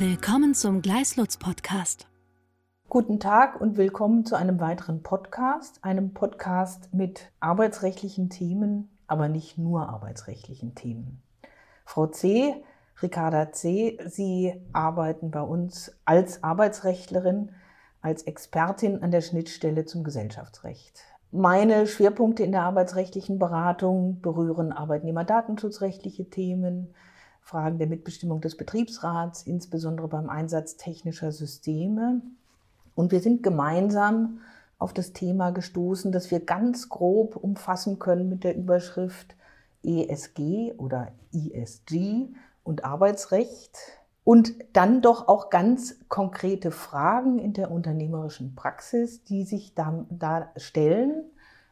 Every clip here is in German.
Willkommen zum Gleislutz Podcast. Guten Tag und willkommen zu einem weiteren Podcast, einem Podcast mit arbeitsrechtlichen Themen, aber nicht nur arbeitsrechtlichen Themen. Frau C., Ricarda C., Sie arbeiten bei uns als Arbeitsrechtlerin, als Expertin an der Schnittstelle zum Gesellschaftsrecht. Meine Schwerpunkte in der arbeitsrechtlichen Beratung berühren arbeitnehmerdatenschutzrechtliche Themen, Fragen der Mitbestimmung des Betriebsrats, insbesondere beim Einsatz technischer Systeme. Und wir sind gemeinsam auf das Thema gestoßen, das wir ganz grob umfassen können mit der Überschrift ESG oder ISG und Arbeitsrecht. Und dann doch auch ganz konkrete Fragen in der unternehmerischen Praxis, die sich da, da stellen.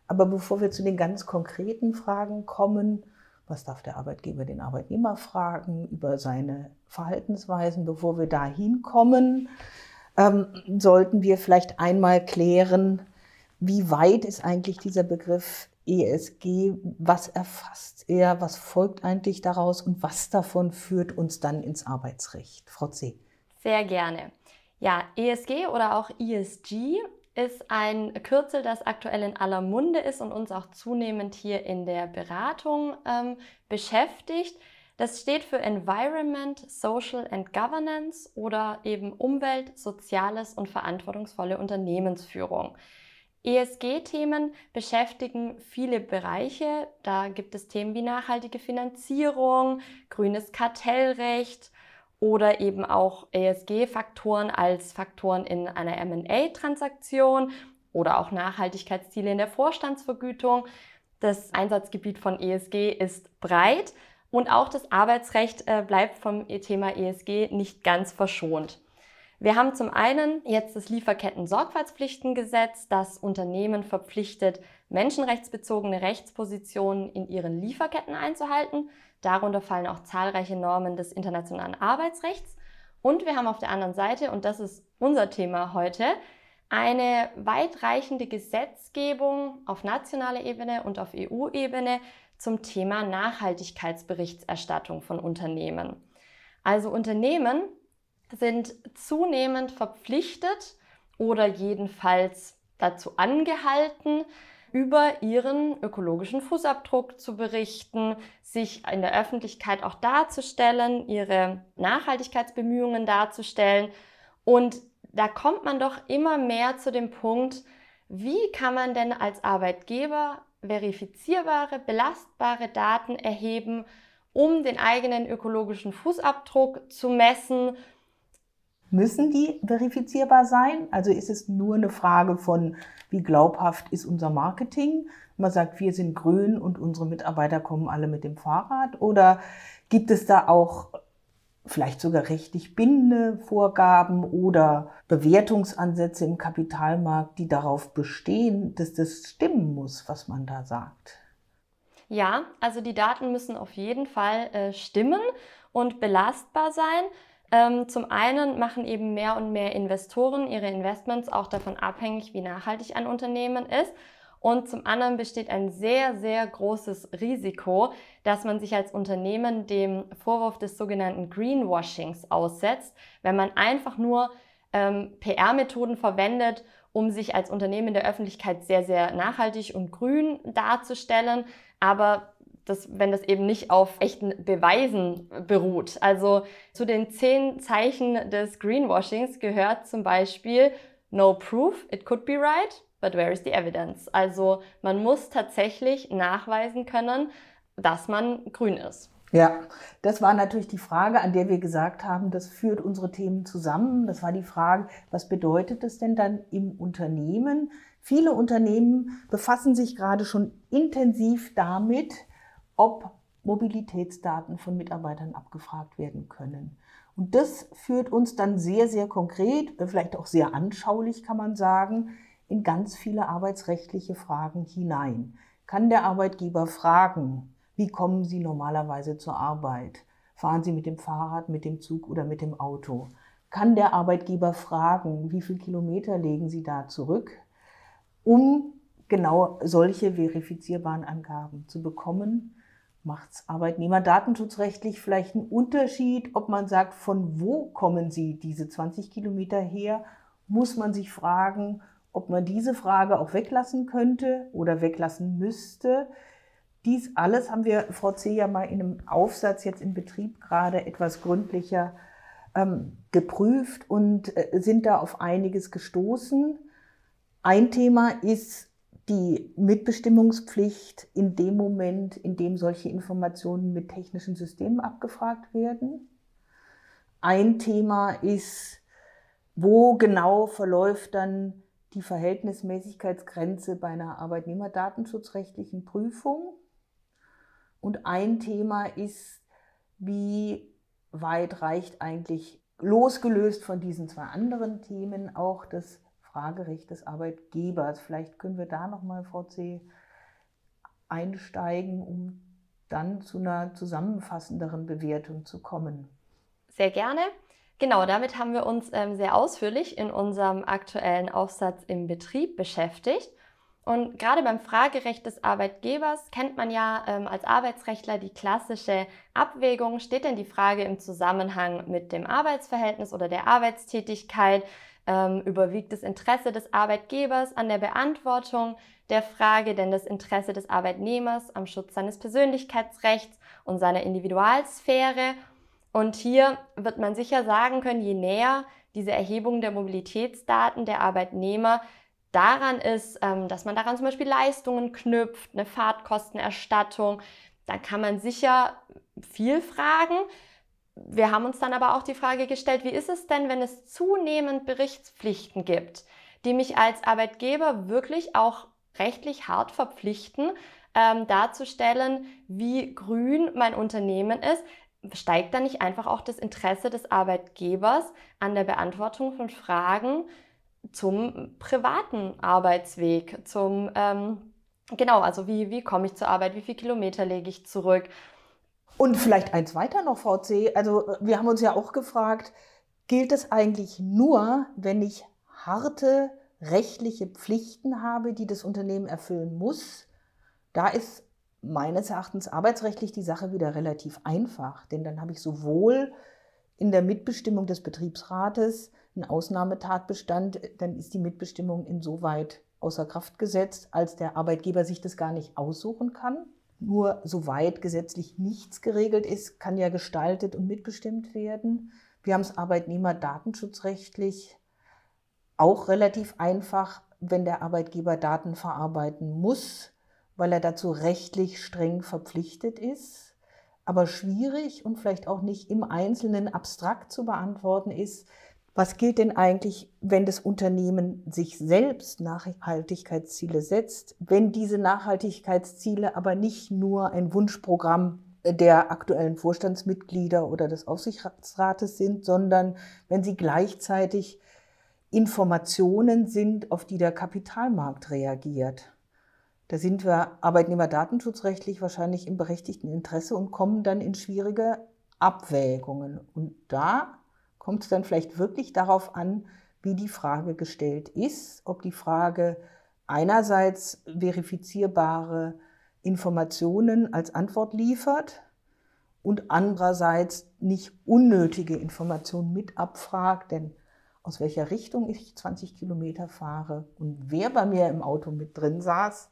Aber bevor wir zu den ganz konkreten Fragen kommen, was darf der Arbeitgeber den Arbeitnehmer fragen über seine Verhaltensweisen? Bevor wir da hinkommen, ähm, sollten wir vielleicht einmal klären, wie weit ist eigentlich dieser Begriff ESG, was erfasst er, was folgt eigentlich daraus und was davon führt uns dann ins Arbeitsrecht? Frau C. Sehr gerne. Ja, ESG oder auch ESG ist ein Kürzel, das aktuell in aller Munde ist und uns auch zunehmend hier in der Beratung ähm, beschäftigt. Das steht für Environment, Social and Governance oder eben Umwelt, Soziales und verantwortungsvolle Unternehmensführung. ESG-Themen beschäftigen viele Bereiche. Da gibt es Themen wie nachhaltige Finanzierung, grünes Kartellrecht, oder eben auch ESG-Faktoren als Faktoren in einer MA-Transaktion oder auch Nachhaltigkeitsziele in der Vorstandsvergütung. Das Einsatzgebiet von ESG ist breit und auch das Arbeitsrecht äh, bleibt vom Thema ESG nicht ganz verschont. Wir haben zum einen jetzt das Lieferketten-Sorgfaltspflichtengesetz, das Unternehmen verpflichtet, menschenrechtsbezogene Rechtspositionen in ihren Lieferketten einzuhalten. Darunter fallen auch zahlreiche Normen des internationalen Arbeitsrechts. Und wir haben auf der anderen Seite, und das ist unser Thema heute, eine weitreichende Gesetzgebung auf nationaler Ebene und auf EU-Ebene zum Thema Nachhaltigkeitsberichterstattung von Unternehmen. Also Unternehmen sind zunehmend verpflichtet oder jedenfalls dazu angehalten, über ihren ökologischen Fußabdruck zu berichten, sich in der Öffentlichkeit auch darzustellen, ihre Nachhaltigkeitsbemühungen darzustellen. Und da kommt man doch immer mehr zu dem Punkt, wie kann man denn als Arbeitgeber verifizierbare, belastbare Daten erheben, um den eigenen ökologischen Fußabdruck zu messen Müssen die verifizierbar sein? Also ist es nur eine Frage von, wie glaubhaft ist unser Marketing? Man sagt, wir sind grün und unsere Mitarbeiter kommen alle mit dem Fahrrad. Oder gibt es da auch vielleicht sogar rechtlich bindende Vorgaben oder Bewertungsansätze im Kapitalmarkt, die darauf bestehen, dass das stimmen muss, was man da sagt? Ja, also die Daten müssen auf jeden Fall äh, stimmen und belastbar sein. Ähm, zum einen machen eben mehr und mehr Investoren ihre Investments auch davon abhängig, wie nachhaltig ein Unternehmen ist. Und zum anderen besteht ein sehr, sehr großes Risiko, dass man sich als Unternehmen dem Vorwurf des sogenannten Greenwashings aussetzt, wenn man einfach nur ähm, PR-Methoden verwendet, um sich als Unternehmen in der Öffentlichkeit sehr, sehr nachhaltig und grün darzustellen, aber das, wenn das eben nicht auf echten Beweisen beruht. Also zu den zehn Zeichen des Greenwashings gehört zum Beispiel No proof, it could be right, but where is the evidence? Also man muss tatsächlich nachweisen können, dass man grün ist. Ja, das war natürlich die Frage, an der wir gesagt haben, das führt unsere Themen zusammen. Das war die Frage, was bedeutet es denn dann im Unternehmen? Viele Unternehmen befassen sich gerade schon intensiv damit, ob Mobilitätsdaten von Mitarbeitern abgefragt werden können. Und das führt uns dann sehr, sehr konkret, vielleicht auch sehr anschaulich, kann man sagen, in ganz viele arbeitsrechtliche Fragen hinein. Kann der Arbeitgeber fragen, wie kommen Sie normalerweise zur Arbeit? Fahren Sie mit dem Fahrrad, mit dem Zug oder mit dem Auto? Kann der Arbeitgeber fragen, wie viele Kilometer legen Sie da zurück, um genau solche verifizierbaren Angaben zu bekommen? Macht es arbeitnehmerdatenschutzrechtlich vielleicht einen Unterschied, ob man sagt, von wo kommen Sie diese 20 Kilometer her? Muss man sich fragen, ob man diese Frage auch weglassen könnte oder weglassen müsste. Dies alles haben wir, Frau C., ja mal in einem Aufsatz jetzt im Betrieb gerade etwas gründlicher ähm, geprüft und äh, sind da auf einiges gestoßen. Ein Thema ist die Mitbestimmungspflicht in dem Moment, in dem solche Informationen mit technischen Systemen abgefragt werden. Ein Thema ist, wo genau verläuft dann die Verhältnismäßigkeitsgrenze bei einer arbeitnehmerdatenschutzrechtlichen Prüfung. Und ein Thema ist, wie weit reicht eigentlich losgelöst von diesen zwei anderen Themen auch das Fragerecht des Arbeitgebers. Vielleicht können wir da nochmal, Frau C., einsteigen, um dann zu einer zusammenfassenderen Bewertung zu kommen. Sehr gerne. Genau, damit haben wir uns ähm, sehr ausführlich in unserem aktuellen Aufsatz im Betrieb beschäftigt. Und gerade beim Fragerecht des Arbeitgebers kennt man ja ähm, als Arbeitsrechtler die klassische Abwägung. Steht denn die Frage im Zusammenhang mit dem Arbeitsverhältnis oder der Arbeitstätigkeit? Ähm, überwiegt das Interesse des Arbeitgebers an der Beantwortung der Frage, denn das Interesse des Arbeitnehmers am Schutz seines Persönlichkeitsrechts und seiner Individualsphäre? Und hier wird man sicher sagen können, je näher diese Erhebung der Mobilitätsdaten der Arbeitnehmer daran ist, ähm, dass man daran zum Beispiel Leistungen knüpft, eine Fahrtkostenerstattung, dann kann man sicher viel fragen. Wir haben uns dann aber auch die Frage gestellt, wie ist es denn, wenn es zunehmend Berichtspflichten gibt, die mich als Arbeitgeber wirklich auch rechtlich hart verpflichten, ähm, darzustellen, wie grün mein Unternehmen ist, steigt dann nicht einfach auch das Interesse des Arbeitgebers an der Beantwortung von Fragen, zum privaten Arbeitsweg, zum, ähm, genau, also wie, wie komme ich zur Arbeit, wie viele Kilometer lege ich zurück. Und vielleicht eins weiter noch, VC. Also wir haben uns ja auch gefragt, gilt es eigentlich nur, wenn ich harte rechtliche Pflichten habe, die das Unternehmen erfüllen muss? Da ist meines Erachtens arbeitsrechtlich die Sache wieder relativ einfach, denn dann habe ich sowohl in der Mitbestimmung des Betriebsrates ein Ausnahmetatbestand, dann ist die Mitbestimmung insoweit außer Kraft gesetzt, als der Arbeitgeber sich das gar nicht aussuchen kann. Nur soweit gesetzlich nichts geregelt ist, kann ja gestaltet und mitbestimmt werden. Wir haben es arbeitnehmerdatenschutzrechtlich auch relativ einfach, wenn der Arbeitgeber Daten verarbeiten muss, weil er dazu rechtlich streng verpflichtet ist. Aber schwierig und vielleicht auch nicht im Einzelnen abstrakt zu beantworten ist, was gilt denn eigentlich, wenn das Unternehmen sich selbst Nachhaltigkeitsziele setzt, wenn diese Nachhaltigkeitsziele aber nicht nur ein Wunschprogramm der aktuellen Vorstandsmitglieder oder des Aufsichtsrates sind, sondern wenn sie gleichzeitig Informationen sind, auf die der Kapitalmarkt reagiert. Da sind wir arbeitnehmerdatenschutzrechtlich wahrscheinlich im berechtigten Interesse und kommen dann in schwierige Abwägungen. Und da kommt es dann vielleicht wirklich darauf an, wie die Frage gestellt ist, ob die Frage einerseits verifizierbare Informationen als Antwort liefert und andererseits nicht unnötige Informationen mit abfragt, denn aus welcher Richtung ich 20 Kilometer fahre und wer bei mir im Auto mit drin saß,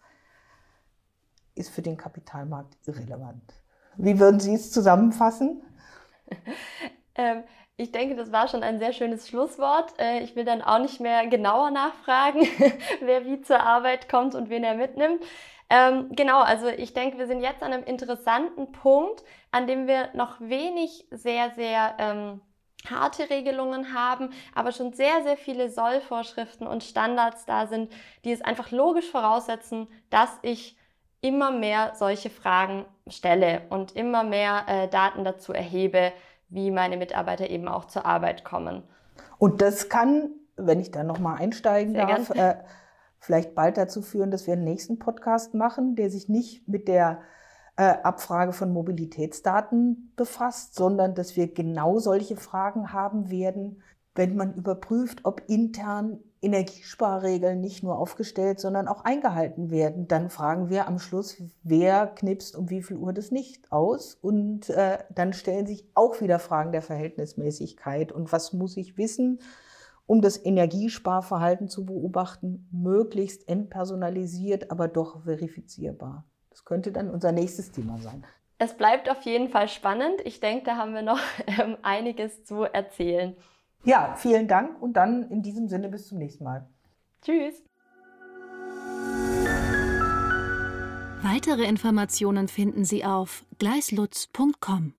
ist für den Kapitalmarkt irrelevant. Wie würden Sie es zusammenfassen? ähm, ich denke, das war schon ein sehr schönes Schlusswort. Äh, ich will dann auch nicht mehr genauer nachfragen, wer wie zur Arbeit kommt und wen er mitnimmt. Ähm, genau, also ich denke, wir sind jetzt an einem interessanten Punkt, an dem wir noch wenig sehr, sehr ähm, harte Regelungen haben, aber schon sehr, sehr viele Sollvorschriften und Standards da sind, die es einfach logisch voraussetzen, dass ich immer mehr solche Fragen stelle und immer mehr äh, Daten dazu erhebe, wie meine Mitarbeiter eben auch zur Arbeit kommen. Und das kann, wenn ich da nochmal einsteigen Sehr darf, äh, vielleicht bald dazu führen, dass wir einen nächsten Podcast machen, der sich nicht mit der äh, Abfrage von Mobilitätsdaten befasst, sondern dass wir genau solche Fragen haben werden, wenn man überprüft, ob intern Energiesparregeln nicht nur aufgestellt, sondern auch eingehalten werden. Dann fragen wir am Schluss, wer knipst um wie viel Uhr das nicht aus. Und äh, dann stellen sich auch wieder Fragen der Verhältnismäßigkeit. Und was muss ich wissen, um das Energiesparverhalten zu beobachten, möglichst entpersonalisiert, aber doch verifizierbar. Das könnte dann unser nächstes Thema sein. Es bleibt auf jeden Fall spannend. Ich denke, da haben wir noch ähm, einiges zu erzählen. Ja, vielen Dank und dann in diesem Sinne bis zum nächsten Mal. Tschüss. Weitere Informationen finden Sie auf gleislutz.com.